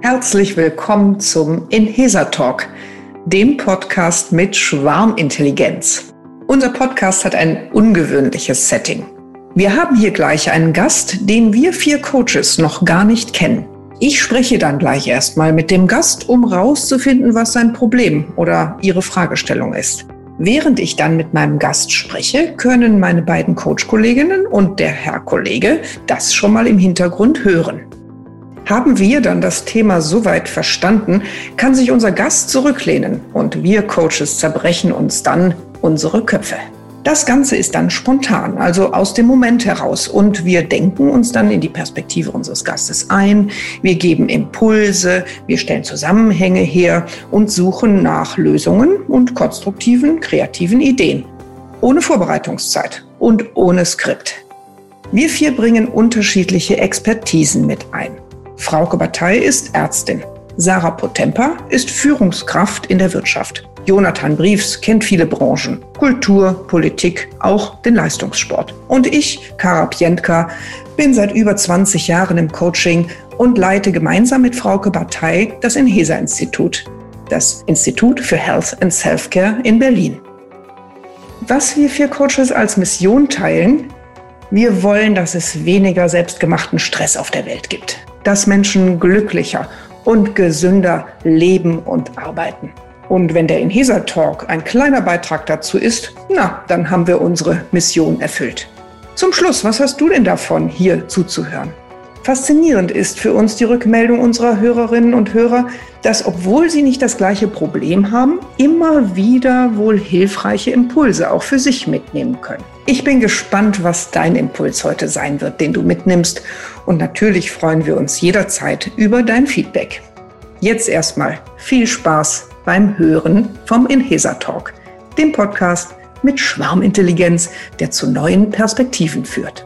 Herzlich willkommen zum Inhesa Talk, dem Podcast mit Schwarmintelligenz. Unser Podcast hat ein ungewöhnliches Setting. Wir haben hier gleich einen Gast, den wir vier Coaches noch gar nicht kennen. Ich spreche dann gleich erstmal mit dem Gast, um rauszufinden, was sein Problem oder ihre Fragestellung ist. Während ich dann mit meinem Gast spreche, können meine beiden Coach-Kolleginnen und der Herr Kollege das schon mal im Hintergrund hören. Haben wir dann das Thema soweit verstanden, kann sich unser Gast zurücklehnen und wir Coaches zerbrechen uns dann unsere Köpfe. Das Ganze ist dann spontan, also aus dem Moment heraus. Und wir denken uns dann in die Perspektive unseres Gastes ein. Wir geben Impulse, wir stellen Zusammenhänge her und suchen nach Lösungen und konstruktiven, kreativen Ideen. Ohne Vorbereitungszeit und ohne Skript. Wir vier bringen unterschiedliche Expertisen mit ein. Frauke Bataille ist Ärztin. Sarah Potempa ist Führungskraft in der Wirtschaft. Jonathan Briefs kennt viele Branchen, Kultur, Politik, auch den Leistungssport. Und ich, Kara Pientka, bin seit über 20 Jahren im Coaching und leite gemeinsam mit Frauke Partei das Inhesa-Institut, das Institut für Health and Self-Care in Berlin. Was wir für Coaches als Mission teilen, wir wollen, dass es weniger selbstgemachten Stress auf der Welt gibt, dass Menschen glücklicher und gesünder leben und arbeiten. Und wenn der Inhesa Talk ein kleiner Beitrag dazu ist, na, dann haben wir unsere Mission erfüllt. Zum Schluss, was hast du denn davon, hier zuzuhören? Faszinierend ist für uns die Rückmeldung unserer Hörerinnen und Hörer, dass obwohl sie nicht das gleiche Problem haben, immer wieder wohl hilfreiche Impulse auch für sich mitnehmen können. Ich bin gespannt, was dein Impuls heute sein wird, den du mitnimmst. Und natürlich freuen wir uns jederzeit über dein Feedback. Jetzt erstmal viel Spaß beim Hören vom Inhesa Talk, dem Podcast mit Schwarmintelligenz, der zu neuen Perspektiven führt.